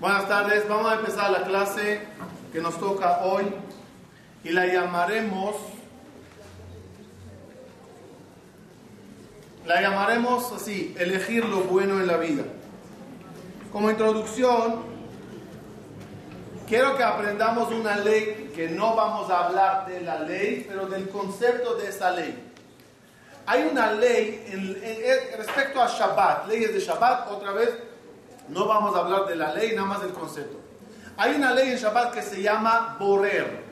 Buenas tardes, vamos a empezar la clase que nos toca hoy y la llamaremos la llamaremos así, elegir lo bueno en la vida. Como introducción, quiero que aprendamos una ley que no vamos a hablar de la ley, pero del concepto de esa ley. Hay una ley en, respecto a Shabbat, leyes de Shabbat, otra vez no vamos a hablar de la ley, nada más del concepto. Hay una ley en Shabbat que se llama Borer.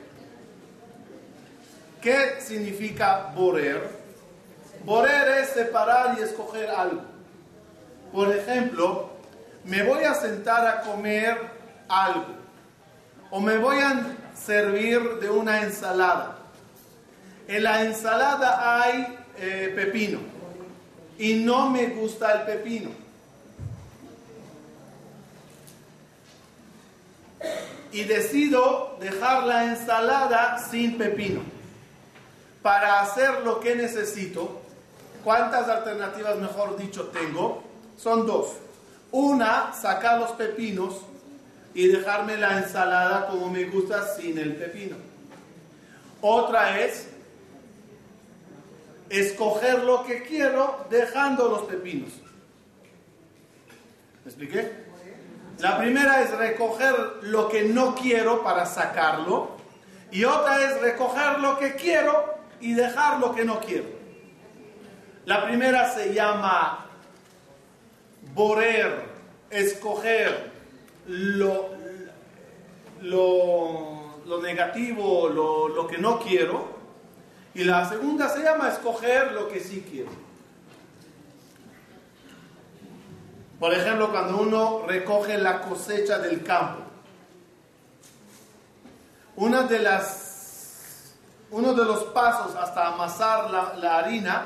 ¿Qué significa Borer? Borer es separar y escoger algo. Por ejemplo, me voy a sentar a comer algo o me voy a servir de una ensalada. En la ensalada hay eh, pepino y no me gusta el pepino. Y decido dejar la ensalada sin pepino. Para hacer lo que necesito, ¿cuántas alternativas, mejor dicho, tengo? Son dos. Una, sacar los pepinos y dejarme la ensalada como me gusta sin el pepino. Otra es escoger lo que quiero dejando los pepinos. ¿Me expliqué? La primera es recoger lo que no quiero para sacarlo y otra es recoger lo que quiero y dejar lo que no quiero. La primera se llama borer, escoger lo, lo, negativo, lo, lo que no quiero y la segunda se llama escoger lo que sí quiero. Por ejemplo, cuando uno recoge la cosecha del campo. Uno de los pasos hasta amasar la, harina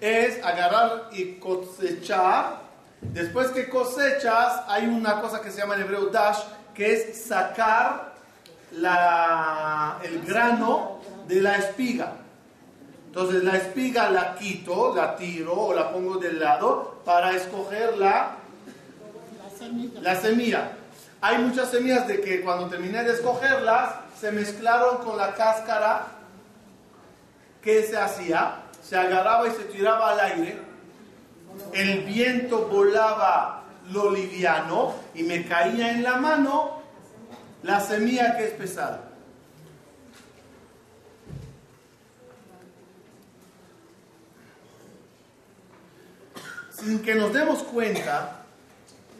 es agarrar y cosechar. Después que cosechas, hay una cosa que se llama en hebreo dash, que es sacar el grano de la espiga. Entonces la espiga la quito, la tiro o la pongo del lado para escoger la, la, semilla. Hay muchas semillas de que cuando terminé de escogerlas se mezclaron con la cáscara que se hacía, se agarraba y se tiraba al aire, el viento volaba lo liviano y me caía en la mano la semilla que es pesada. sin que nos demos cuenta,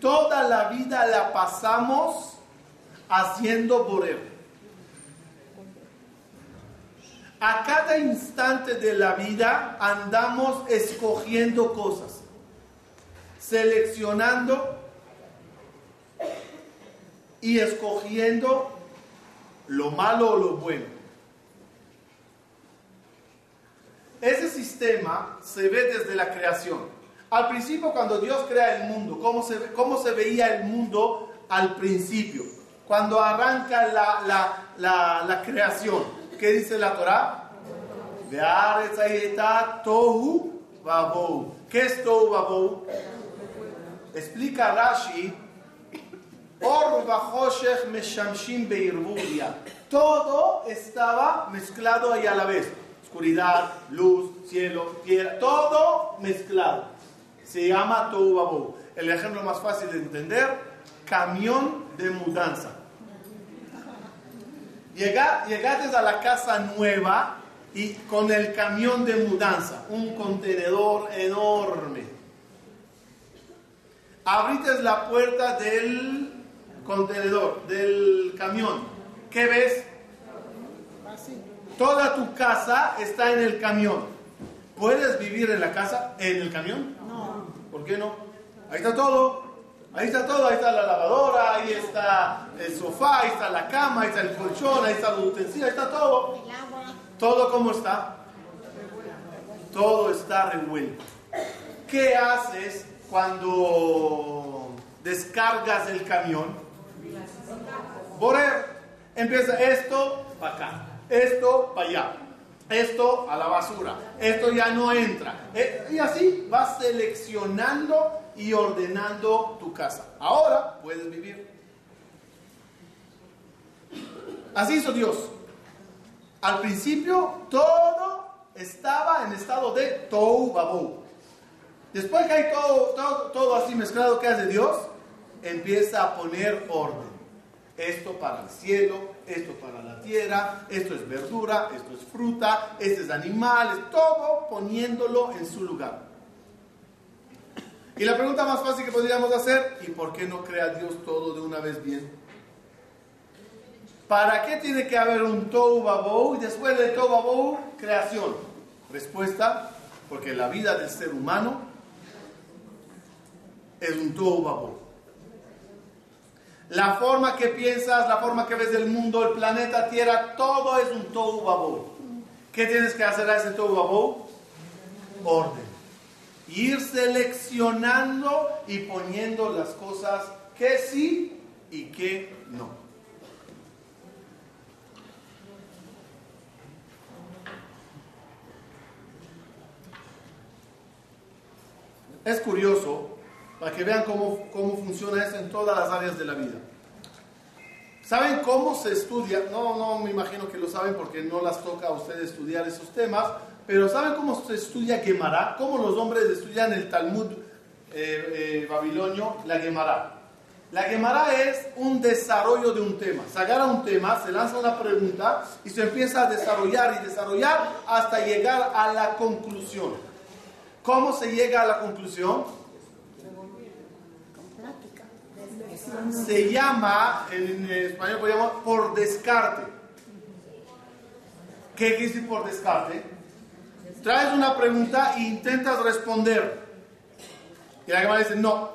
toda la vida la pasamos haciendo borero. A cada instante de la vida andamos escogiendo cosas, seleccionando y escogiendo lo malo o lo bueno. Ese sistema se ve desde la creación. Al principio, cuando Dios crea el mundo, ¿cómo se, cómo se veía el mundo al principio? Cuando arranca la, la, la, creación, ¿qué dice la Torah? Tohu ¿Qué es Tohu Babou? Explica Rashi, Todo estaba mezclado ahí a la vez. Oscuridad, luz, cielo, tierra, todo mezclado se llama Tohu El ejemplo más fácil de entender, camión de mudanza. llegaste a la casa nueva y con el camión de mudanza, un contenedor enorme. Abriste la puerta del contenedor, del camión. ¿Qué ves? Toda tu casa está en el camión. ¿Puedes vivir en la casa, en el camión? ¿Por qué no? Ahí está todo. Ahí está todo, ahí está la lavadora, ahí está el sofá, ahí está la cama, ahí está el colchón, ahí está la utensilio, ahí está todo. ¿Todo cómo está? Todo está revuelto. ¿Qué haces cuando descargas el camión? Borer. Empieza esto para acá, esto para allá esto a la basura, esto ya no entra. Eh, y así vas seleccionando y ordenando tu casa. Ahora puedes vivir. Así hizo Dios. Al principio todo estaba en estado de babou. Después que hay todo, todo, todo así mezclado que hace Dios, empieza a poner orden. Esto para el cielo, esto para la tierra, esto es verdura, esto es fruta, esto es animal, todo poniéndolo en su lugar. Y la pregunta más fácil que podríamos hacer, ¿y por qué no crea Dios todo de una vez bien? ¿Para qué tiene que haber un Tohu y después de Tohu creación? Respuesta, porque la vida del ser humano es un Tohu. La forma que piensas, la forma que ves el mundo, el planeta Tierra, todo es un Tohu Babou. ¿Qué tienes que hacer a ese Tohu Babou? Orden ir seleccionando y poniendo las cosas que sí y que no. Es curioso para que vean cómo, cómo funciona eso en todas las áreas de la vida. ¿Saben cómo se estudia? No, no me imagino que lo saben porque no las toca a ustedes estudiar esos temas, pero ¿saben cómo se estudia Gemara? ¿Cómo los hombres estudian el Talmud eh, eh, babilonio, la Gemara? La Gemara es un desarrollo de un tema. Se agarra un tema, se lanza una pregunta y se empieza a desarrollar y desarrollar hasta llegar a la conclusión. ¿Cómo se llega a la conclusión? Se llama, en español por descarte. ¿Qué quiere decir por descarte? traes una pregunta e intentas responder. Y la cámara dice, no,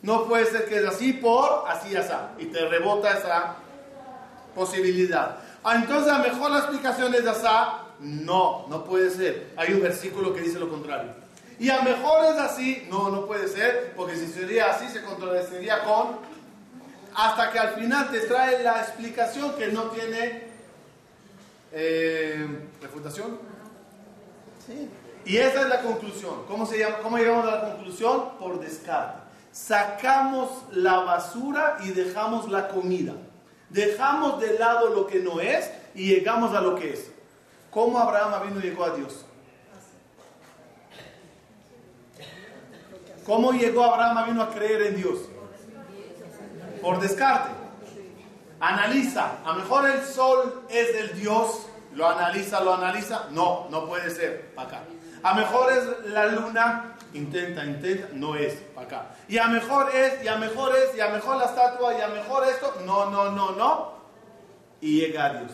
no puede ser que es así por así, así. Y te rebota esa posibilidad. Ah, entonces a lo mejor la explicación es así. No, no puede ser. Hay un versículo que dice lo contrario. Y a lo mejor es así. No, no puede ser. Porque si sería así, se contradeciría con... Hasta que al final te trae la explicación que no tiene eh, refutación. Y esa es la conclusión. ¿Cómo, se llama? ¿Cómo llegamos a la conclusión? Por descarte. Sacamos la basura y dejamos la comida. Dejamos de lado lo que no es y llegamos a lo que es. ¿Cómo Abraham vino y llegó a Dios? ¿Cómo llegó Abraham vino a creer en Dios? Por descarte. Analiza. A lo mejor el sol es del Dios lo analiza, lo analiza, no, no puede ser, para acá. A mejor es la luna, intenta, intenta, no es, para acá. Y a mejor es, y a mejor es, y a mejor la estatua, y a mejor esto, no, no, no, no. Y llega a Dios.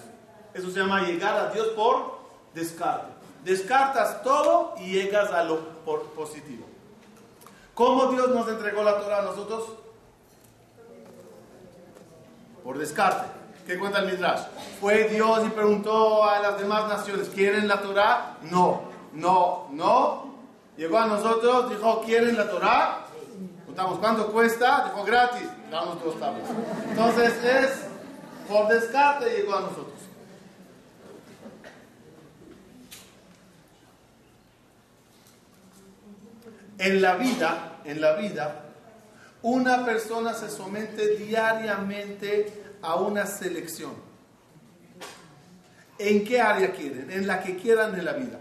Eso se llama llegar a Dios por descarte. Descartas todo y llegas a lo positivo. ¿Cómo Dios nos entregó la Torah a nosotros? Por descarte. ¿Qué cuenta el Midrash? Fue Dios y preguntó a las demás naciones, ¿quieren la Torah? No, no, no. Llegó a nosotros, dijo, ¿quieren la Torah? Preguntamos, ¿cuánto cuesta? Dijo, gratis. Damos dos tablas. Entonces es, por descarte llegó a nosotros. En la vida, en la vida, una persona se somete diariamente a una selección. ¿En qué área quieren? En la que quieran en la vida.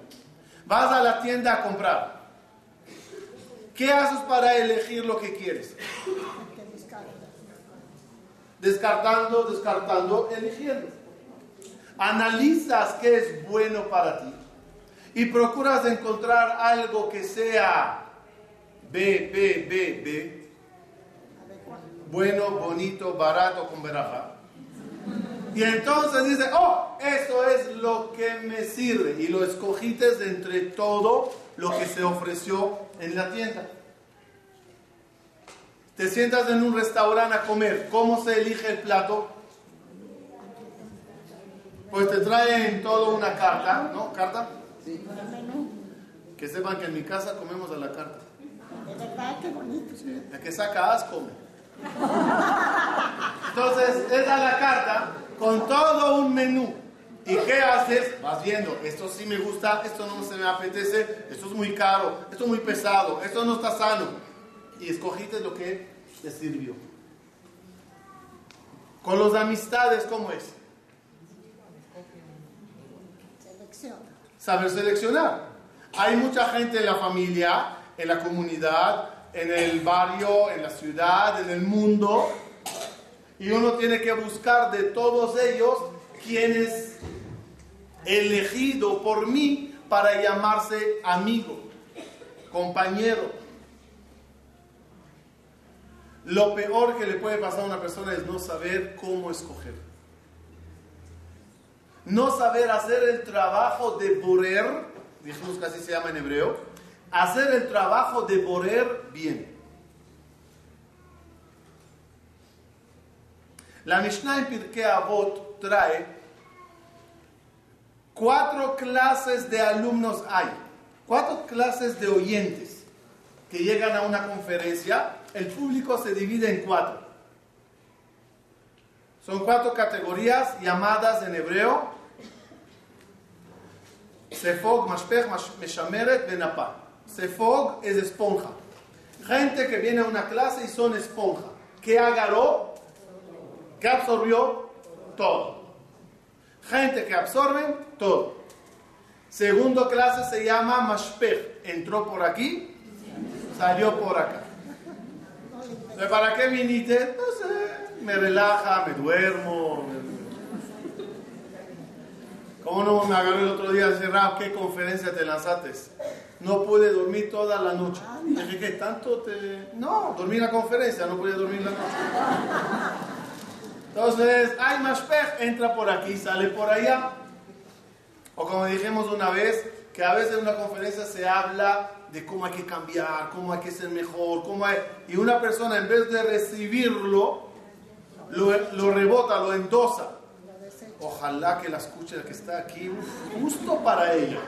Vas a la tienda a comprar. ¿Qué haces para elegir lo que quieres? Descartando, descartando, eligiendo. Analizas qué es bueno para ti y procuras encontrar algo que sea B, B, B, B, bueno, bonito, barato, con veraja. Y entonces dice, oh, eso es lo que me sirve. Y lo escogiste entre todo lo que se ofreció en la tienda. Te sientas en un restaurante a comer. ¿Cómo se elige el plato? Pues te traen todo una carta, ¿no? ¿Carta? Sí. Que sepan que en mi casa comemos a la carta. De verdad, qué bonito. Sí. La que sacas, come. Entonces, es a la carta con todo un menú. ¿Y qué haces? Vas viendo, esto sí me gusta, esto no se me apetece, esto es muy caro, esto es muy pesado, esto no está sano. Y escogiste lo que te sirvió. Con los amistades, ¿cómo es? Saber seleccionar. Hay mucha gente en la familia, en la comunidad, en el barrio, en la ciudad, en el mundo, y uno tiene que buscar de todos ellos quién es elegido por mí para llamarse amigo, compañero. Lo peor que le puede pasar a una persona es no saber cómo escoger. No saber hacer el trabajo de borer, dijimos que así se llama en hebreo, hacer el trabajo de borer bien. La Mishnah en Pirkei Avot trae cuatro clases de alumnos hay, cuatro clases de oyentes que llegan a una conferencia. El público se divide en cuatro. Son cuatro categorías llamadas en hebreo Sefog, Mashpech, Meshameret, Benapa. Sefog es esponja. Gente que viene a una clase y son esponja. ¿Qué agarró? ¿Qué absorbió? Todo. Gente que absorben todo. Segundo clase se llama Mashpech. Entró por aquí, salió por acá. ¿Para qué viniste? No sé, me relaja, me duermo. ¿Cómo no me agarré el otro día cerrado? ¿Qué conferencia te lanzaste? No pude dormir toda la noche. Dije, ¿qué tanto te.? No, dormí la conferencia, no pude dormir la noche. Entonces, hay mashpech, entra por aquí, sale por allá. O como dijimos una vez, que a veces en una conferencia se habla de cómo hay que cambiar, cómo hay que ser mejor, cómo hay... y una persona en vez de recibirlo, lo, rebota, lo endosa. Ojalá que la escuche que está aquí, justo para ella.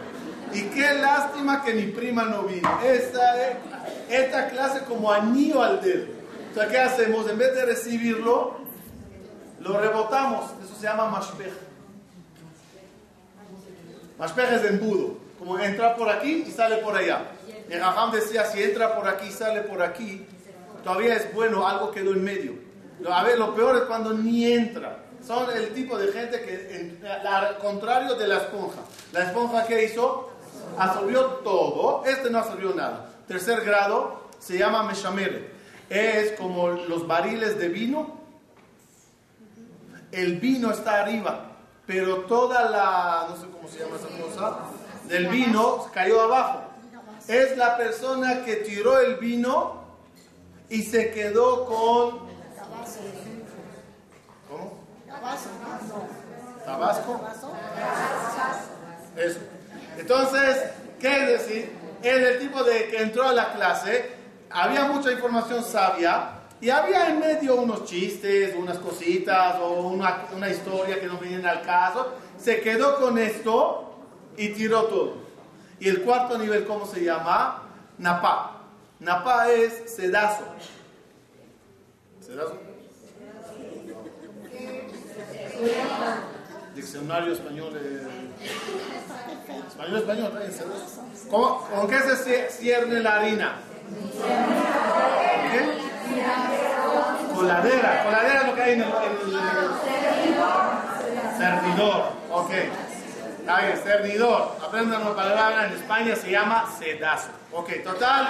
Y qué lástima que mi prima no vino. Esta, esta clase como anillo al dedo. O sea, ¿qué hacemos? En vez de recibirlo, lo rebotamos, eso se llama mashpech. Mashpech es embudo, como entra por aquí y sale por allá. El Raham decía, si entra por aquí y sale por aquí, todavía es bueno, algo quedó en medio. A ver, lo peor es cuando ni entra. Son el tipo de gente que, al contrario de la esponja. La esponja que hizo, absorbió todo, este no absorbió nada. Tercer grado, se llama meshamere. Es como los barriles de vino el vino está arriba, pero toda la, no sé cómo se llama esa cosa, del vino cayó abajo. Es la persona que tiró el vino y se quedó con... ¿Tabasco? Eso. Entonces, ¿qué es decir? Es el tipo de que entró a la clase, había mucha información sabia, y había en medio unos chistes, unas cositas o una, una historia que no venían al caso. Se quedó con esto y tiró todo. Y el cuarto nivel, ¿cómo se llama? Napa. Napa es sedazo. ¿Sedazo? Diccionario español. Español, español. ¿Con qué se cierne la harina? Coladera, coladera es lo que hay en el, cernidor. Ok. Ahí, cernidor. Aprendan una palabra en España, se llama sedazo. Ok, total.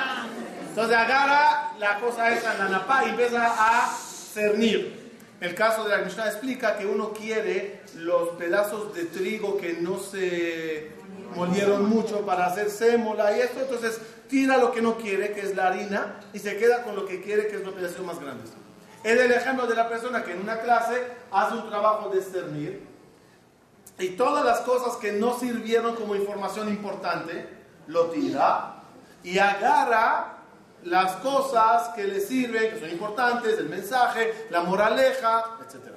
Entonces agarra la cosa esa en la napa y empieza a cernir. El caso de la Mishnah explica que uno quiere los pedazos de trigo que no se molieron mucho para hacer sémola y esto, entonces tira lo que no quiere, que es la harina, y se queda con lo que quiere, que es los pedazos más grandes. Es el ejemplo de la persona que en una clase hace un trabajo de cernir y todas las cosas que no sirvieron como información importante, lo tira y agarra las cosas que le sirven, que son importantes, el mensaje, la moraleja, etc.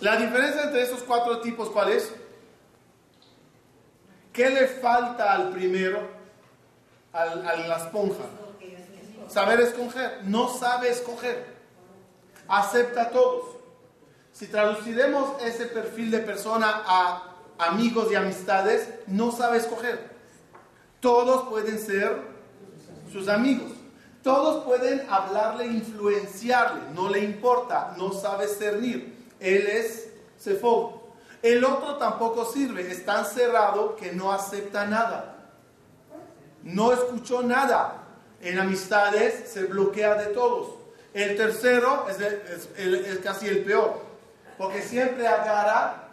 La diferencia entre esos cuatro tipos, ¿cuál es? ¿Qué le falta al primero, a la esponja? Saber escoger. No sabe escoger. Acepta a todos. Si traduciremos ese perfil de persona a amigos y amistades, no sabe escoger. Todos pueden ser sus amigos. Todos pueden hablarle, influenciarle, no le importa, no sabe cernir. Él es Sefo. El otro tampoco sirve, es tan cerrado que no acepta nada. No escuchó nada. En amistades se bloquea de todos. El tercero es, casi el peor, porque siempre agarra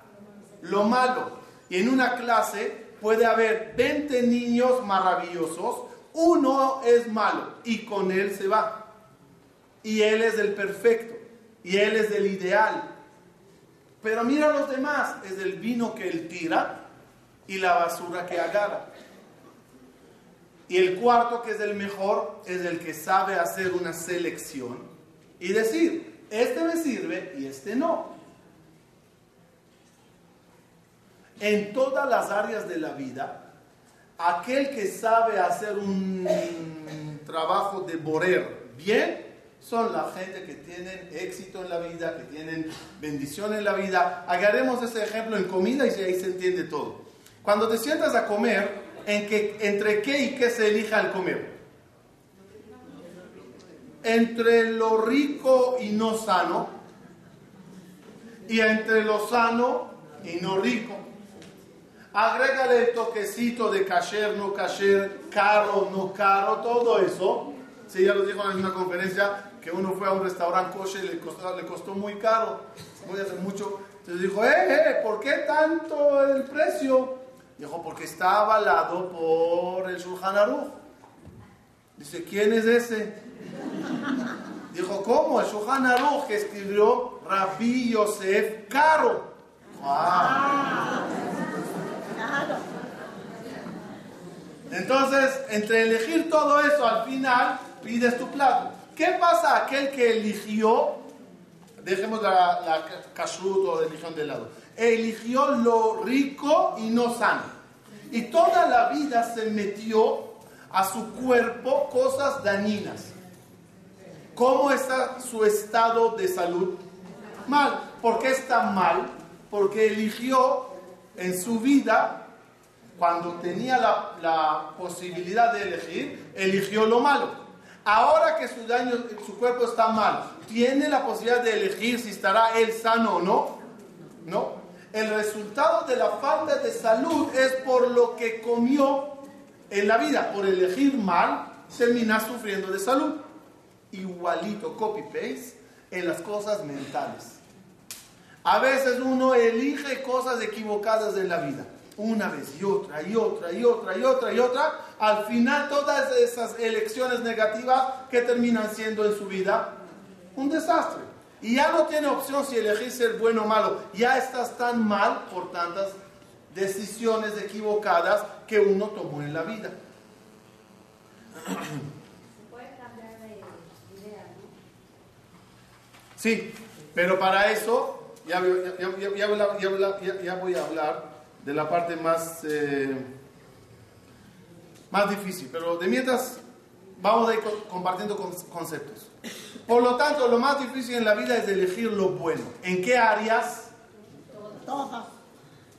lo malo. Y en una clase puede haber 20 niños maravillosos, uno es malo y con él se va. Y él es el perfecto, y él es el ideal. Pero mira a los demás, es el vino que él tira y la basura que agarra. Y el cuarto, que es el mejor, es el que sabe hacer una selección y decir, este me sirve y este no. En todas las áreas de la vida, aquel que sabe hacer un trabajo de borer bien, son la gente que tienen éxito en la vida, que tienen bendición en la vida. Agarremos ese ejemplo en comida y ahí se entiende todo. Cuando te sientas a comer, entre qué y qué se elija al comer. Entre lo rico y no sano, y entre lo sano y no rico. Agrégale el toquecito de kasher, no kasher, caro, no caro, todo eso. Sí, ya lo dijo en una conferencia que uno fue a un restaurante kosher y le costó, le costó muy caro, muy hace mucho. Entonces dijo, eh, eh, ¿por qué tanto el precio? Dijo, porque está avalado por el Shulchan Aruch. Dice, ¿quién es ese? Dijo, ¿cómo? El Shulchan Aruch escribió Rabbi Yosef Caro. Entonces, entre elegir todo eso, al final pides tu plato. ¿Qué pasa aquel que eligió? Dejemos la, la kashrut o religión de lado eligió lo rico y no sano. Y toda la vida se metió a su cuerpo cosas dañinas. ¿Cómo está su estado de salud? Mal. ¿Por qué está mal? Porque eligió en su vida, cuando tenía la, posibilidad de elegir, eligió lo malo. Ahora que su cuerpo está mal, ¿tiene la posibilidad de elegir si estará él sano o no? No el resultado de la falta de salud es por lo que comió en la vida. Por elegir mal, termina sufriendo de salud. Igualito, copy-paste, en las cosas mentales. A veces uno elige cosas equivocadas en la vida. Una vez y otra y otra y otra y otra y otra. Al final todas esas elecciones negativas que terminan siendo en su vida un desastre. Y ya no tiene opción si elegir ser bueno o malo. Ya estás tan mal por tantas decisiones equivocadas que uno tomó en la vida. puede cambiar de idea, Sí, pero para eso ya, voy a hablar de la parte más, eh, más difícil. Pero de mientras vamos a ir compartiendo conceptos. Por lo tanto, lo más difícil en la vida es elegir lo bueno. ¿En qué áreas? Todas.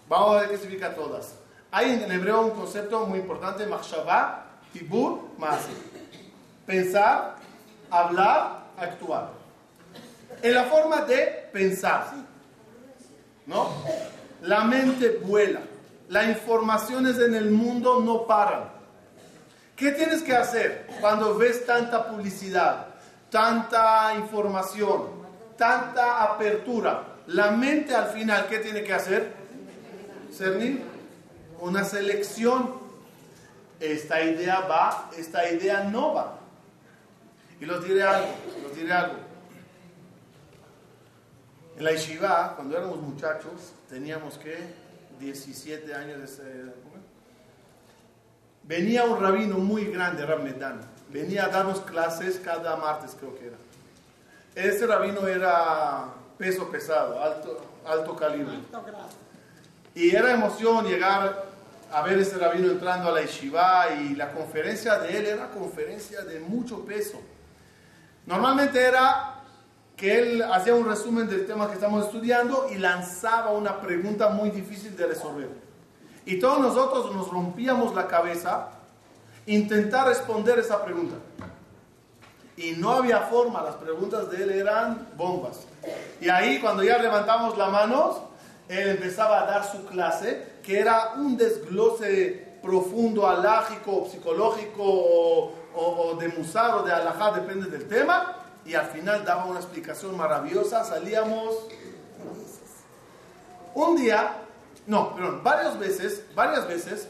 Vamos a ver qué significa todas. Hay en hebreo un concepto muy importante, machshavah, tibur, masi. Pensar, hablar, actuar. En la forma de pensar. ¿No? La mente vuela. Las informaciones en el mundo no paran. ¿Qué tienes que hacer cuando ves tanta publicidad? tanta información, tanta apertura, la mente al final, ¿qué tiene que hacer? Cernir una selección. Esta idea va, esta idea no va. Y los diré algo, los diré algo. En la yeshiva, cuando éramos muchachos, teníamos que 17 años de ser, Venía un rabino muy grande, Rab venía a darnos clases cada martes, creo que era. Ese rabino era peso pesado, alto, alto calibre. Y era emoción llegar a ver ese rabino entrando a la yeshiva y la conferencia de él era conferencia de mucho peso. Normalmente era que él hacía un resumen del tema que estamos estudiando y lanzaba una pregunta muy difícil de resolver. Y todos nosotros nos rompíamos la cabeza intentar responder esa pregunta. y no había forma, las preguntas de él eran bombas. Y ahí cuando ya levantamos las manos, él empezaba a dar su clase, que era un desglose profundo, alágico, psicológico o, de musar o de alajá, depende del tema, y al final daba una explicación maravillosa, salíamos un día, no, perdón, varias veces, varias veces,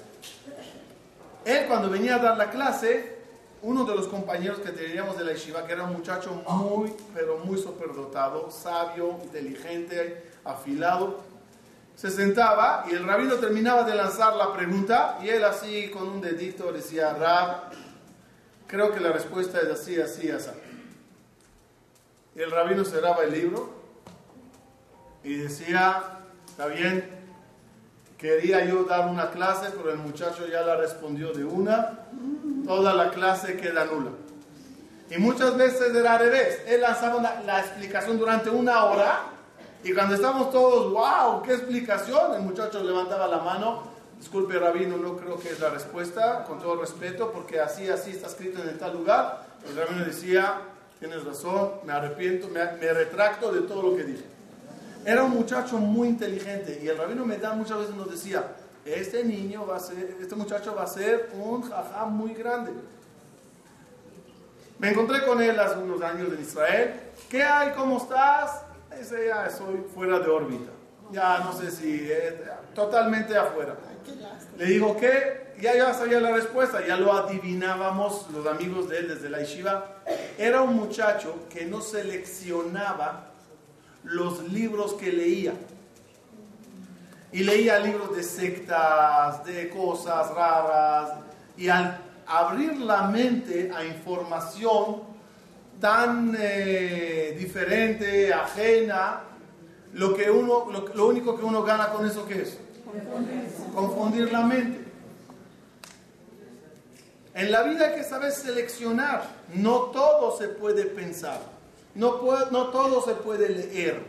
él cuando venía a dar la clase, uno de los compañeros que teníamos de la yeshiva, que era un muchacho muy, pero muy superdotado, sabio, inteligente, afilado, se sentaba y el rabino terminaba de lanzar la pregunta y él así con un dedito decía, Rab, creo que la respuesta es así, así, así. Y el rabino cerraba el libro y decía, está bien, quería yo dar una clase, pero el muchacho ya la respondió de una toda la clase queda nula. Y muchas veces era al revés. Él lanzaba la explicación durante una hora y cuando estamos todos, wow, qué explicación, el muchacho levantaba la mano. Disculpe, rabino, no creo que es la respuesta, con todo respeto, porque así, así está escrito en tal lugar. El rabino decía, tienes razón, me arrepiento, me, me retracto de todo lo que dije. Era un muchacho muy inteligente y el rabino Medán muchas veces nos decía, este niño va a ser, este muchacho va a ser un jajá muy grande. Me encontré con él hace unos años en Israel. ¿Qué hay? ¿Cómo estás? Ese ya soy fuera de órbita. Ya no sé si, eh, totalmente afuera. Le digo que ya, ya sabía la respuesta, ya lo adivinábamos los amigos de él desde la yeshiva. Era un muchacho que no seleccionaba los libros que leía y leía libros de sectas, de cosas raras, y al abrir la mente a información tan eh, diferente, ajena, lo, que uno, lo, único que uno gana con eso, ¿qué es? Confundir la mente. En la vida hay que saber seleccionar. No todo se puede pensar. No, no todo se puede leer.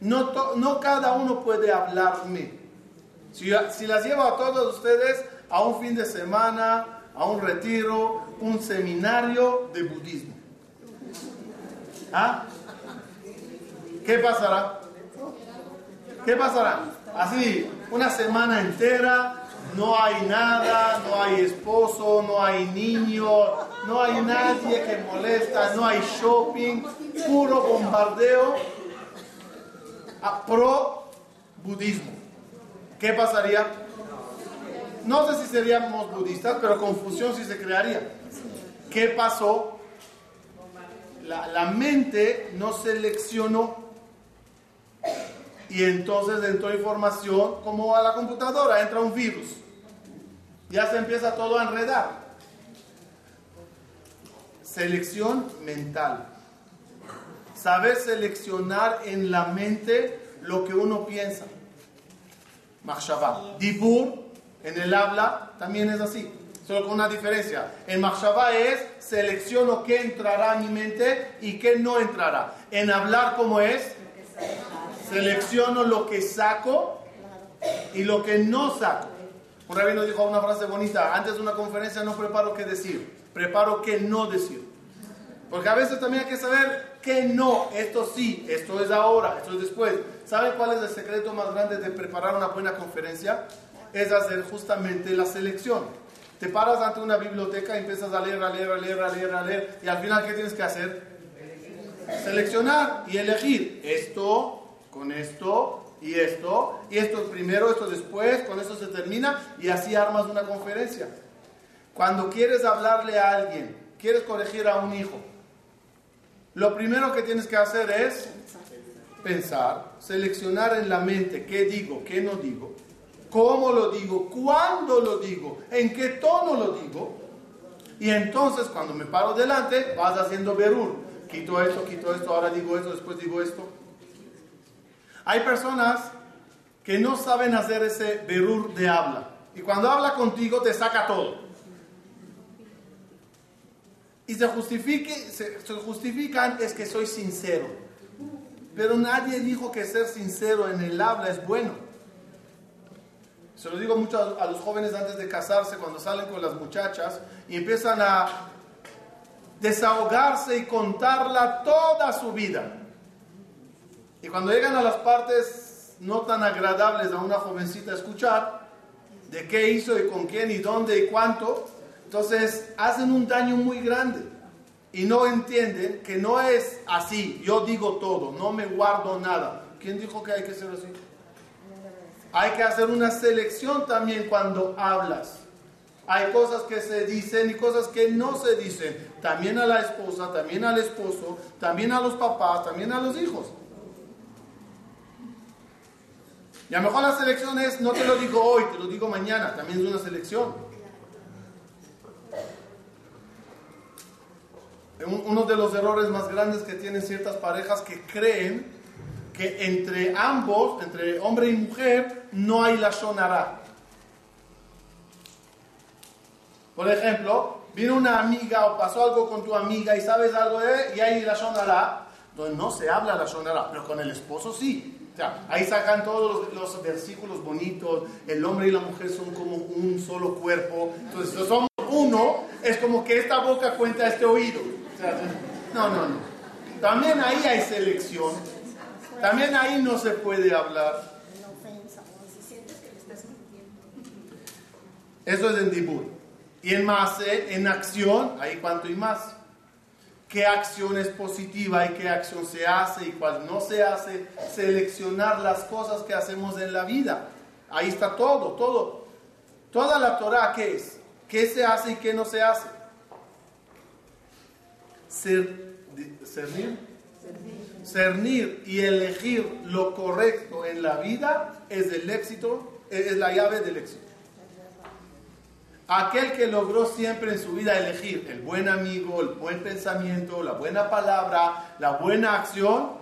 No, no cada uno puede hablarme. Si, si las llevo a todos ustedes a un fin de semana, a un retiro, un seminario de budismo. ¿Ah? ¿Qué pasará? ¿Qué pasará? Así, una semana entera, no hay nada, no hay esposo, no hay niño, no hay nadie que molesta, no hay shopping, puro bombardeo pro budismo. ¿Qué pasaría? No sé si seríamos budistas, pero confusión sí se crearía. ¿Qué pasó? La, la mente no seleccionó y entonces entró información como a la computadora, entra un virus. Ya se empieza todo a enredar. Selección mental saber seleccionar en la mente lo que uno piensa. Machshava. Dibur, en el habla, también es así. Solo con una diferencia. En Machshava es selecciono qué entrará a mi mente y qué no entrará. En hablar, ¿cómo es? Selecciono lo que saco y lo que no saco. Un rabino dijo una frase bonita. Antes de una conferencia no preparo qué decir. Preparo qué no decir. Porque a veces también hay que saber que no, esto sí, esto es ahora, esto es después. ¿Saben cuál es el secreto más grande de preparar una buena conferencia? Es hacer justamente la selección. Te paras ante una biblioteca y empiezas a leer, a leer, a leer, a leer, a leer, y al final, ¿qué tienes que hacer? Seleccionar y elegir esto con esto y esto, y esto primero, esto después, con esto se termina, y así armas una conferencia. Cuando quieres hablarle a alguien, quieres corregir a un hijo, lo primero que tienes que hacer es pensar, seleccionar en la mente qué digo, qué no digo, cómo lo digo, cuándo lo digo, en qué tono lo digo. Y entonces cuando me paro delante vas haciendo berur. Quito esto, quito esto, ahora digo esto, después digo esto. Hay personas que no saben hacer ese berur de habla. Y cuando habla contigo te saca todo y se, justifique, se, justifican es que soy sincero. Pero nadie dijo que ser sincero en el habla es bueno. Se lo digo mucho a, los jóvenes antes de casarse, cuando salen con las muchachas y empiezan a desahogarse y contarla toda su vida. Y cuando llegan a las partes no tan agradables a una jovencita escuchar, de qué hizo y con quién y dónde y cuánto, entonces hacen un daño muy grande y no entienden que no es así, yo digo todo, no me guardo nada. ¿Quién dijo que hay que ser así? Hay que hacer una selección también cuando hablas. Hay cosas que se dicen y cosas que no se dicen. También a la esposa, también al esposo, también a los papás, también a los hijos. Y a lo mejor la selección es, no te lo digo hoy, te lo digo mañana, también es una selección. Uno de los errores más grandes que tienen ciertas parejas que creen que entre ambos, entre hombre y mujer, no hay la sonará. Por ejemplo, viene una amiga o pasó algo con tu amiga y sabes algo de y hay la sonará. Entonces no se habla la sonará, pero con el esposo sí. O sea, ahí sacan todos los, versículos bonitos, el hombre y la mujer son como un solo cuerpo. Entonces, si somos uno, es como que esta boca cuenta este oído. no, no, no. También ahí hay selección. También ahí no se puede hablar. Eso es en Dibur. Y en más, en acción, ahí cuánto y más qué acción es positiva y qué acción se hace y cuál no se hace, seleccionar las cosas que hacemos en la vida. Ahí está todo, todo. Toda la Torah, ¿qué es? ¿Qué se hace y qué no se hace? Cernir, cernir y elegir lo correcto en la vida es el éxito, es la llave del éxito. Aquel que logró siempre en su vida elegir el buen amigo, el buen pensamiento, la buena palabra, la buena acción,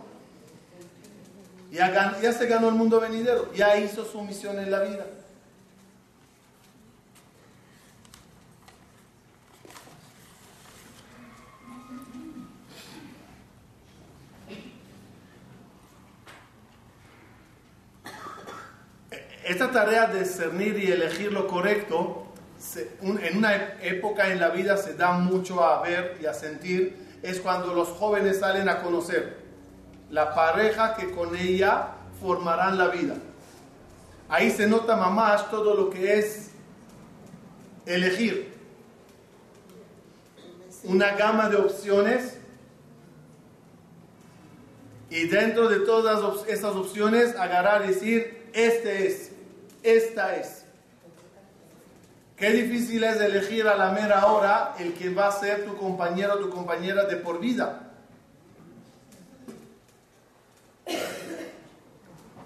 ya, se ganó el mundo venidero, ya hizo su misión en la vida. Esta tarea de discernir y elegir lo correcto en una época en la vida se da mucho a ver y a sentir, es cuando los jóvenes salen a conocer la pareja que con ella formarán la vida. Ahí se nota mamás todo lo que es elegir una gama de opciones y dentro de todas esas opciones agarrar y decir, este es, esta es. Qué difícil es elegir a la mera hora el que va a ser tu compañero o tu compañera de por vida.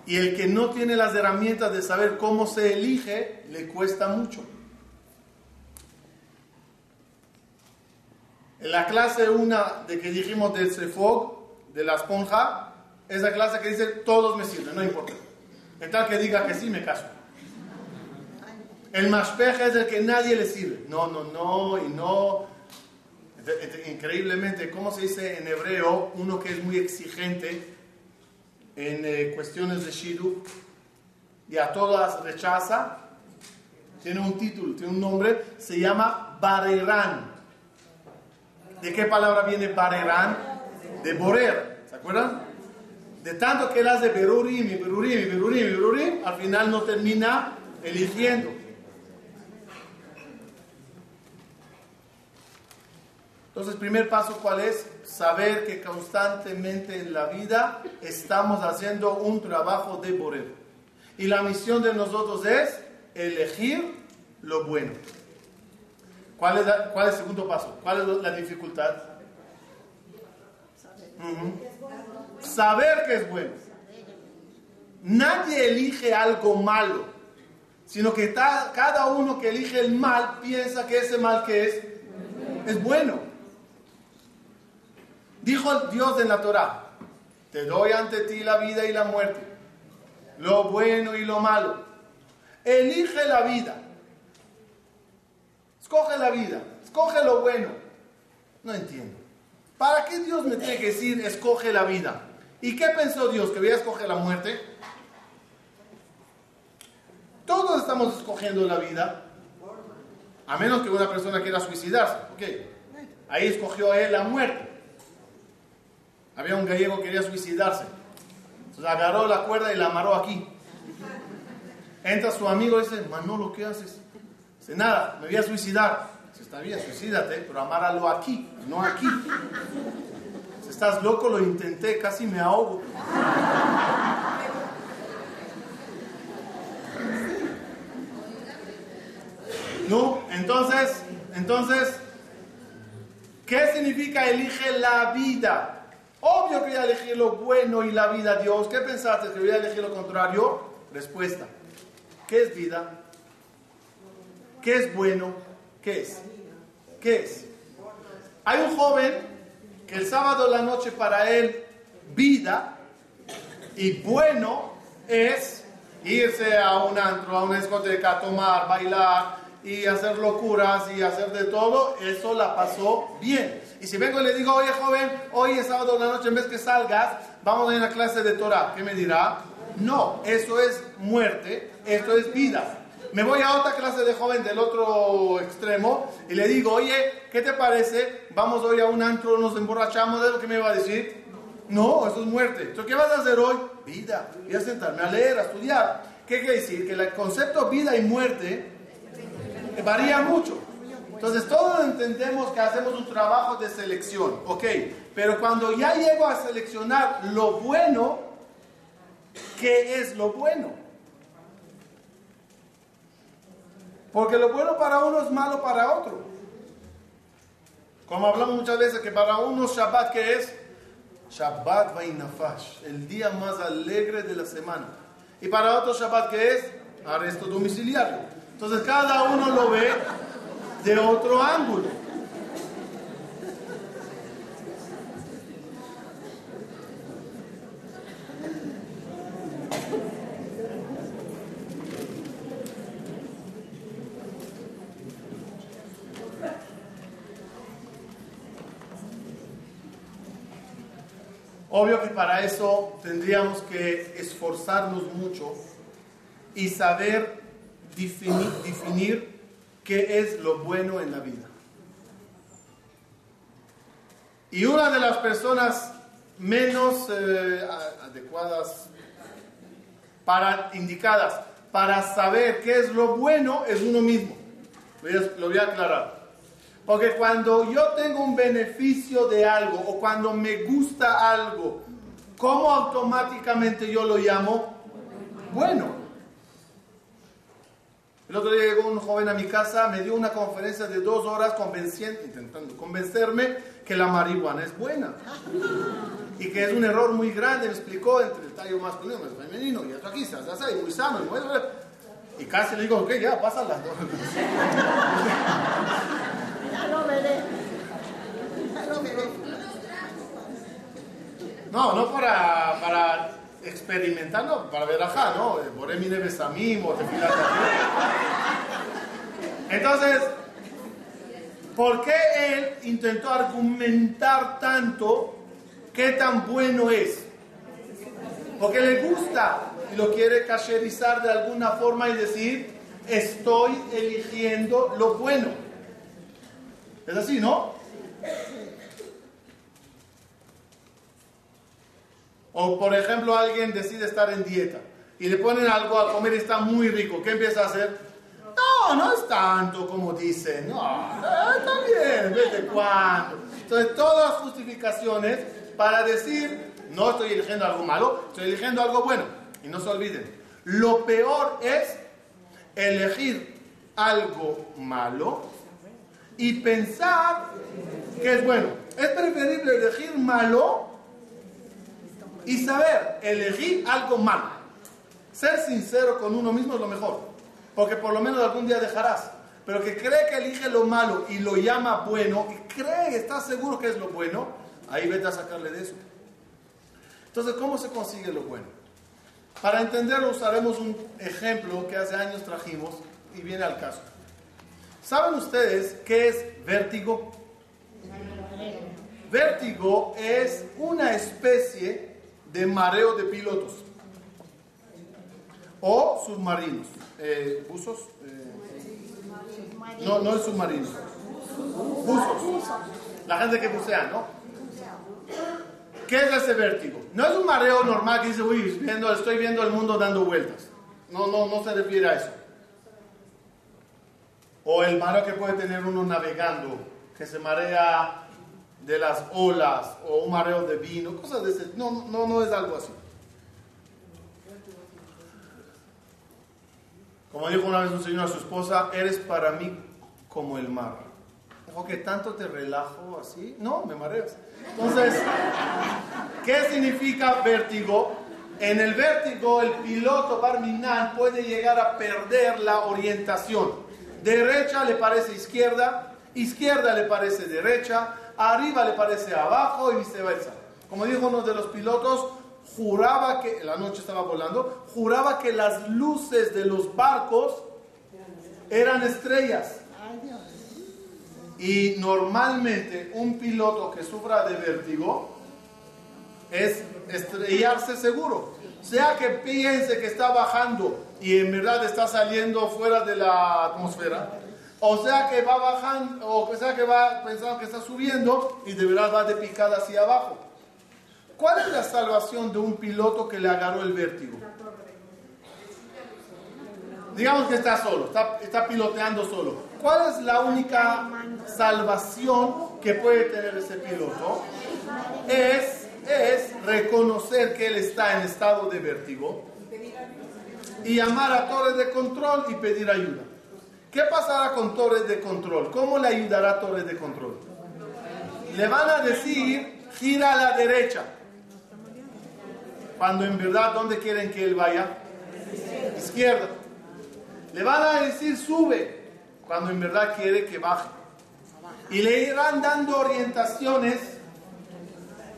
Y el que no tiene las herramientas de saber cómo se elige, le cuesta mucho. En la clase una de que dijimos del Sefog, de la esponja, esa clase que dice todos me sirven, no importa. En tal que diga que sí, me caso. El mashpech es el que nadie le sirve. No, no, no, y no. Increíblemente, ¿cómo se dice en hebreo? Uno que es muy exigente en eh, cuestiones de Shidu y a todas rechaza. Tiene un título, tiene un nombre, se llama Barerán. ¿De qué palabra viene Barerán? De Borer, ¿se acuerdan? De tanto que él hace Berurim y Berurim y Berurim y Berurim, al final no termina eligiendo. Entonces, primer paso, ¿cuál es? Saber que constantemente en la vida estamos haciendo un trabajo de Borel. Y la misión de nosotros es elegir lo bueno. ¿Cuál es, cuál es el segundo paso? ¿Cuál es la dificultad? Saber que es bueno. Nadie elige algo malo, sino que cada uno que elige el mal piensa que ese mal que es es bueno. Dijo Dios en la Torah, te doy ante ti la vida y la muerte, lo bueno y lo malo. Elige la vida. Escoge la vida, escoge lo bueno. No entiendo. ¿Para qué Dios me tiene que decir escoge la vida? ¿Y qué pensó Dios? ¿Que voy a escoger la muerte? Todos estamos escogiendo la vida. A menos que una persona quiera suicidarse. Ahí escogió él la muerte. Había un gallego que quería suicidarse. Entonces agarró la cuerda y la amarró aquí. Entra su amigo y dice, Manolo, ¿qué haces? Dice, nada, me voy a suicidar. Dice, está bien, suicídate, pero amáralo aquí, no aquí. Si estás loco, lo intenté, casi me ahogo. No, entonces, entonces, ¿qué significa elige la vida? Obvio que voy a elegir lo bueno y la vida, Dios. ¿Qué pensaste? ¿Que voy a elegir lo contrario? Respuesta. ¿Qué es vida? ¿Qué es bueno? ¿Qué es? ¿Qué es? Hay un joven que el sábado de la noche para él vida y bueno es irse a un antro, a una discoteca, tomar, bailar y hacer locuras y hacer de todo, eso la pasó bien. Y si vengo y le digo, oye joven, hoy es sábado de la noche, en vez que salgas, vamos a ir a clase de Torah, ¿qué me dirá? No, eso es muerte, esto es vida. Me voy a otra clase de joven del otro extremo y le digo, oye, ¿qué te parece? Vamos hoy a un antro, nos emborrachamos, ¿de lo que me va a decir? No, eso es muerte. Entonces, ¿qué vas a hacer hoy? Vida. Voy a sentarme a leer, a estudiar. ¿Qué quiere decir? Que el concepto vida y muerte varía mucho. Entonces, todos entendemos que hacemos un trabajo de selección, ¿ok? Pero cuando ya llego a seleccionar lo bueno, ¿qué es lo bueno? Porque lo bueno para uno es malo para otro. Como hablamos muchas veces que para unos Shabbat, ¿qué es? Shabbat Vainafash, el día más alegre de la semana. Y para otros Shabbat, ¿qué es? Arresto domiciliario. Entonces cada uno lo ve de otro ángulo. Obvio que para eso tendríamos que esforzarnos mucho y saber definir, qué es lo bueno en la vida. Y una de las personas menos eh, adecuadas, para, indicadas para saber qué es lo bueno es uno mismo. Lo voy a aclarar. Porque cuando yo tengo un beneficio de algo o cuando me gusta algo, ¿cómo automáticamente yo lo llamo? Bueno. El otro día llegó un joven a mi casa, me dio una conferencia de dos horas convenciendo, intentando convencerme que la marihuana es buena. Y que es un error muy grande, me explicó entre el tallo masculino y el femenino, y esto aquí se hace muy sano. Y, muy... y casi le digo, ok, ya, pásala. No, no para, para experimentar, no, para ver ajá, ¿no? Por mi besamim o Entonces, ¿por qué él intentó argumentar tanto qué tan bueno es? Porque le gusta y lo quiere cacherizar de alguna forma y decir, estoy eligiendo lo bueno. Es así, ¿no? O por ejemplo alguien decide estar en dieta y le ponen algo a comer y está muy rico. ¿Qué empieza a hacer? No, no es tanto como dicen. No, está bien, ¿desde cuándo? Entonces todas justificaciones para decir, no estoy eligiendo algo malo, estoy eligiendo algo bueno. Y no se olviden, lo peor es elegir algo malo y pensar que es bueno. Es preferible elegir malo y saber elegir algo malo. Ser sincero con uno mismo es lo mejor, porque por lo menos algún día dejarás. Pero que cree que elige lo malo y lo llama bueno y cree, está seguro que es lo bueno, ahí vete a sacarle de eso. Entonces, ¿cómo se consigue lo bueno? Para entenderlo usaremos un ejemplo que hace años trajimos y viene al caso. ¿Saben ustedes qué es vértigo? Vértigo es una especie de mareo de pilotos o submarinos. Eh, ¿Buzos? Eh, no, no es submarino. Buzos. La gente que bucea, ¿no? ¿Qué es ese vértigo? No es un mareo normal que dice, uy, viendo, estoy viendo el mundo dando vueltas. No, no, no se refiere a eso. O el mareo que puede tener uno navegando, que se marea de las olas, o un mareo de vino, cosas de ese. No, no, no es algo así. Como dijo una vez un señor a su esposa, eres para mí como el mar. Dijo que tanto te relajo así. No, me mareas. Entonces, ¿qué significa vértigo? En el vértigo, el piloto Barminan puede llegar a perder la orientación. Derecha le parece izquierda, izquierda le parece derecha, arriba le parece abajo y viceversa. Como dijo uno de los pilotos, juraba que, la noche estaba volando, juraba que las luces de los barcos eran estrellas. Y normalmente un piloto que sufra de vértigo es estrellarse seguro. Sea que piense que está bajando y en verdad está saliendo fuera de la atmósfera, o sea que va bajando, o sea que va pensando que está subiendo y de verdad va de picada hacia abajo. ¿Cuál es la salvación de un piloto que le agarró el vértigo? Digamos que está solo, está, está piloteando solo. ¿Cuál es la única salvación que puede tener ese piloto? Es, es reconocer que él está en estado de vértigo y llamar a torres de control y pedir ayuda. ¿Qué pasará con torres de control? ¿Cómo le ayudará torres de control? Le van a decir, gira a la derecha. Cuando en verdad, ¿dónde quieren que él vaya? Izquierda. Le van a decir, sube. Cuando en verdad quiere que baje. Y le irán dando orientaciones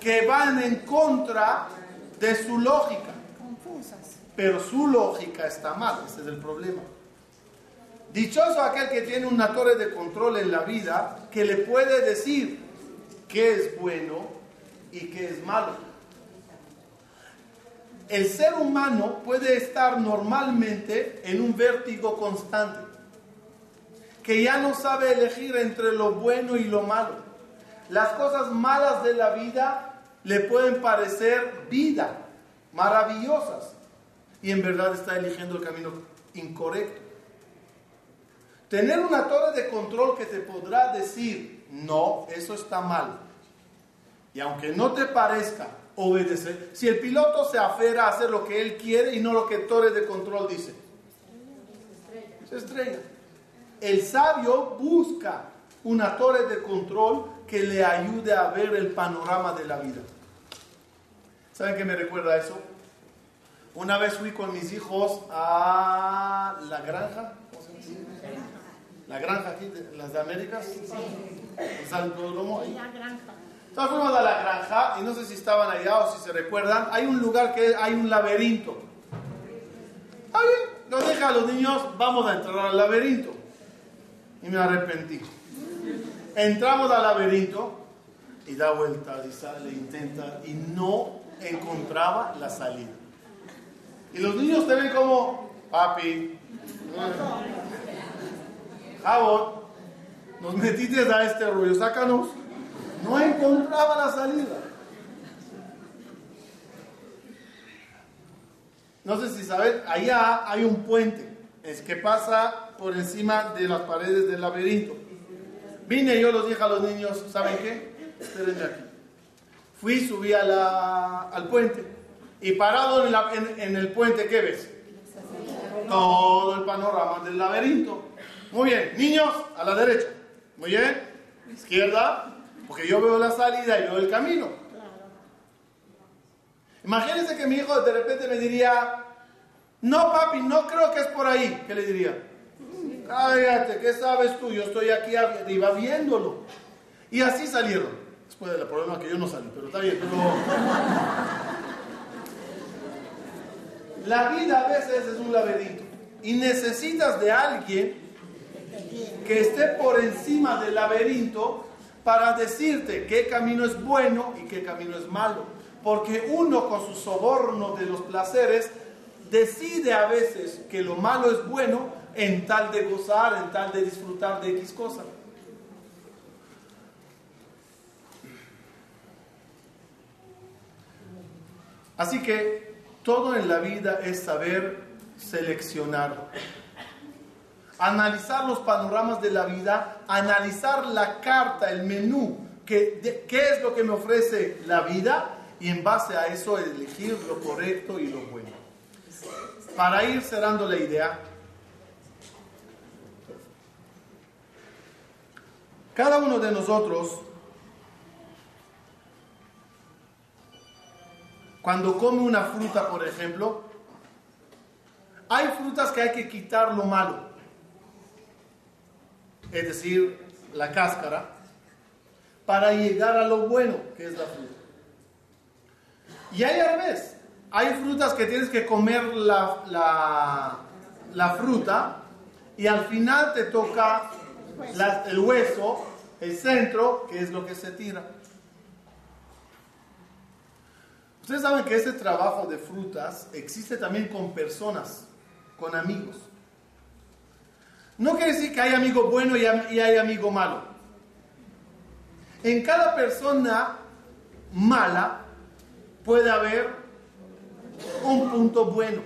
que van en contra de su lógica. Pero su lógica está mal, ese es el problema. Dichoso aquel que tiene una torre de control en la vida que le puede decir qué es bueno y qué es malo. El ser humano puede estar normalmente en un vértigo constante, que ya no sabe elegir entre lo bueno y lo malo. Las cosas malas de la vida le pueden parecer vida, maravillosas, y en verdad está eligiendo el camino incorrecto. Tener una torre de control que te podrá decir, no, eso está mal. Y aunque no te parezca obedecer, si el piloto se aferra a hacer lo que él quiere y no lo que el torre de control dice, se estrella. El sabio busca una torre de control que le ayude a ver el panorama de la vida. ¿Saben qué me recuerda eso? Una vez fui con mis hijos a la granja, la granja aquí, las de Américas, ahí. La granja. Entonces fuimos a la granja y no sé si estaban allá o si se recuerdan, hay un lugar que hay un laberinto. Ahí nos deja a los niños, vamos a entrar al laberinto. Y me arrepentí. Entramos al laberinto y da vueltas y sale, intenta y no encontraba la salida. Y los niños te ven como, papi, jabón, nos metiste a este rollo, sácanos. No encontraba la salida. No sé si saben, allá hay un puente, es que pasa por encima de las paredes del laberinto. Vine yo los dije a los niños, ¿saben qué? Espérenme aquí. Fui, subí al puente y parado en, en el puente, ¿qué ves? Todo el panorama del laberinto. Muy bien, niños, a la derecha. Muy bien, izquierda, porque yo veo la salida y veo el camino. Imagínense que mi hijo de repente me diría, no papi, no creo que es por ahí. ¿Qué le diría? Cállate, ¿qué sabes tú? Yo estoy aquí arriba viéndolo. Y así salieron. Después del problema que yo no salí, pero está bien. La vida a veces es un laberinto. Y necesitas de alguien que esté por encima del laberinto para decirte qué camino es bueno y qué camino es malo. Porque uno con su soborno de los placeres decide a veces que lo malo es bueno en tal de gozar, en tal de disfrutar de X cosa. Así que todo en la vida es saber seleccionar analizar los panoramas de la vida, analizar la carta, el menú, que, qué es lo que me ofrece la vida y en base a eso elegir lo correcto y lo bueno. Para ir cerrando la idea, cada uno de nosotros, cuando come una fruta, por ejemplo, hay frutas que hay que quitar lo malo, es decir, la cáscara, para llegar a lo bueno que es la fruta. Y hay al revés, hay frutas que tienes que comer la, la, fruta y al final te toca el hueso, el centro, que es lo que se tira. Ustedes saben que ese trabajo de frutas existe también con personas, con amigos. No quiere decir que hay amigo bueno y hay amigo malo. En cada persona mala puede haber un punto bueno.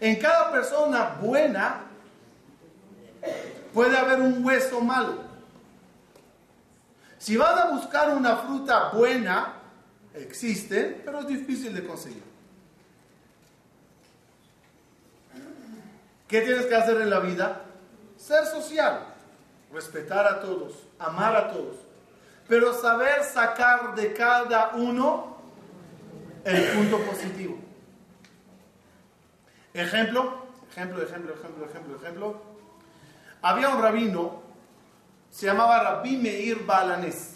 En cada persona buena puede haber un hueso malo. Si vas a buscar una fruta buena, existe, pero es difícil de conseguir. ¿Qué tienes que hacer en la vida? Ser social, respetar a todos, amar a todos pero saber sacar de cada uno el punto positivo. Ejemplo, ejemplo, ejemplo, ejemplo, ejemplo, ejemplo. Había un rabino, se llamaba Rabbi Meir Balanés.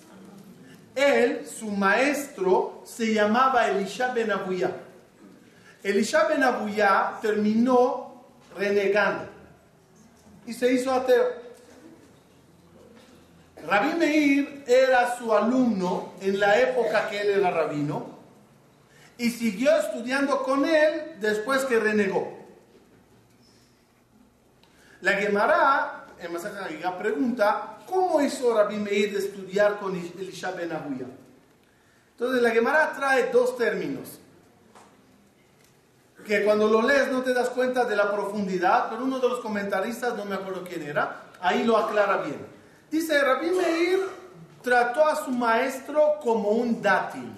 Él, su maestro, se llamaba Elisha Ben Abuyá. Elisha Ben terminó renegando y se hizo ateo. Rabí Meir era su alumno en la época que él era rabino y siguió estudiando con él después que renegó. La Gemara en Masajá pregunta, ¿cómo hizo Rabí Meir de estudiar con Elisha Ben Abuya? Entonces la Gemara trae dos términos que cuando lo lees no te das cuenta de la profundidad, pero uno de los comentaristas, no me acuerdo quién era, ahí lo aclara bien. Dice, Rabbi Meir trató a su maestro como un dátil.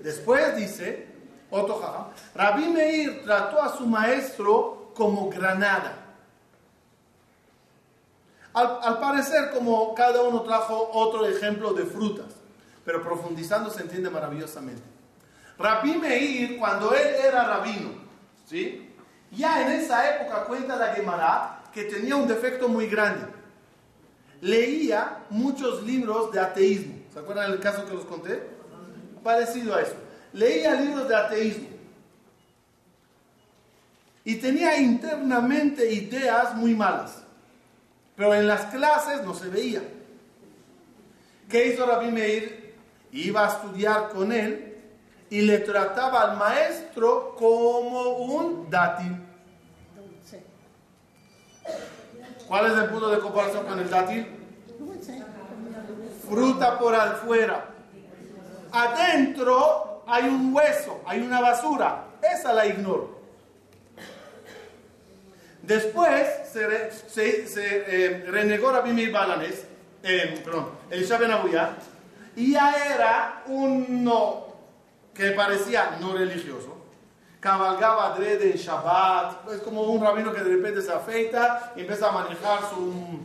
Después dice, otro Rabbi Meir trató a su maestro como granada. Al, parecer, como cada uno trajo otro ejemplo de frutas, pero profundizando se entiende maravillosamente. Rabbi Meir, cuando él era rabino, ¿sí? ya en esa época cuenta la Gemara que tenía un defecto muy grande. Leía muchos libros de ateísmo. ¿Se acuerdan del caso que los conté? Parecido a eso. Leía libros de ateísmo. Y tenía internamente ideas muy malas. Pero en las clases no se veía. ¿Qué hizo Rabbi Meir? Iba a estudiar con él y le trataba al maestro como un dátil. ¿Cuál es el punto de comparación con el dátil? Fruta por afuera. Adentro hay un hueso, hay una basura. Esa la ignoro. Después se, se, eh, renegó Rabbi Meir Balanes, eh, perdón, el Shaben y ya era uno que parecía no religioso cabalgaba adrede en Shabbat, es como un rabino que de repente se afeita y empieza a manejar su...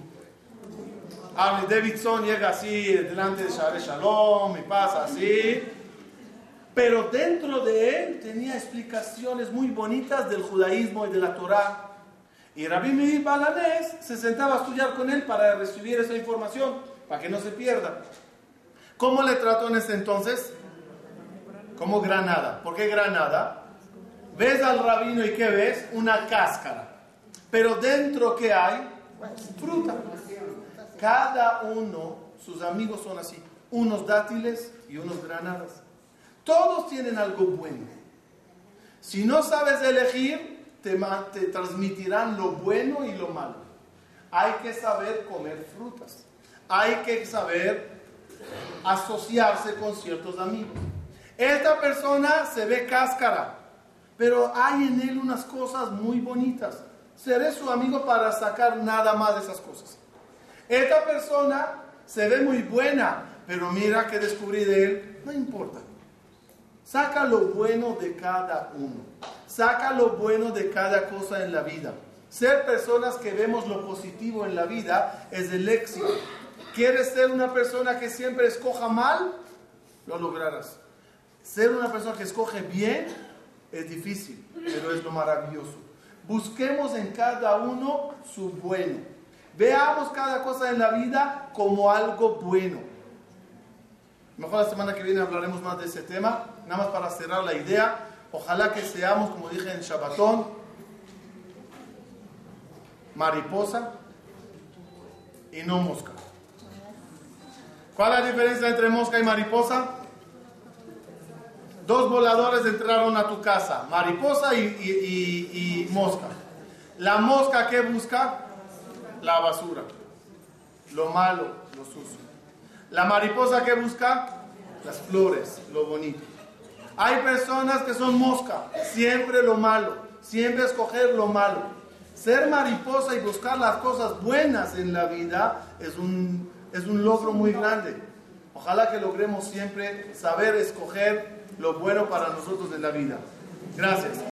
Harley Davidson llega así delante de Share Shalom y pasa así. Pero dentro de él tenía explicaciones muy bonitas del judaísmo y de la Torah. Y Rabbi Meir Balanés se sentaba a estudiar con él para recibir esa información, para que no se pierda. ¿Cómo le trató en ese entonces? Como granada. ¿Por qué granada? Ves al rabino y ¿qué ves? Una cáscara. Pero dentro ¿qué hay? Fruta. Cada uno, sus amigos son así. Unos dátiles y unos granadas. Todos tienen algo bueno. Si no sabes elegir, te, te transmitirán lo bueno y lo malo. Hay que saber comer frutas. Hay que saber asociarse con ciertos amigos. Esta persona se ve cáscara, pero hay en él unas cosas muy bonitas. Seré su amigo para sacar nada más de esas cosas. Esta persona se ve muy buena, pero mira que descubrí de él, no importa. Saca lo bueno de cada uno. Saca lo bueno de cada cosa en la vida. Ser personas que vemos lo positivo en la vida es el éxito. ¿Quieres ser una persona que siempre escoja mal? Lo lograrás. Ser una persona que escoge bien es difícil, pero es lo maravilloso. Busquemos en cada uno su bueno. Veamos cada cosa en la vida como algo bueno. Mejor la semana que viene hablaremos más de ese tema. Nada más para cerrar la idea. Ojalá que seamos, como dije en Shabbatón, mariposa y no mosca. ¿Cuál es la diferencia entre mosca y mariposa? Dos voladores entraron a tu casa, mariposa y, mosca. La mosca que busca? La basura, lo malo, lo sucio. La mariposa que busca? Las flores, lo bonito. Hay personas que son mosca, siempre lo malo, siempre escoger lo malo. Ser mariposa y buscar las cosas buenas en la vida es un, es un logro muy grande. Ojalá que logremos siempre saber escoger lo bueno para nosotros en la vida. Gracias.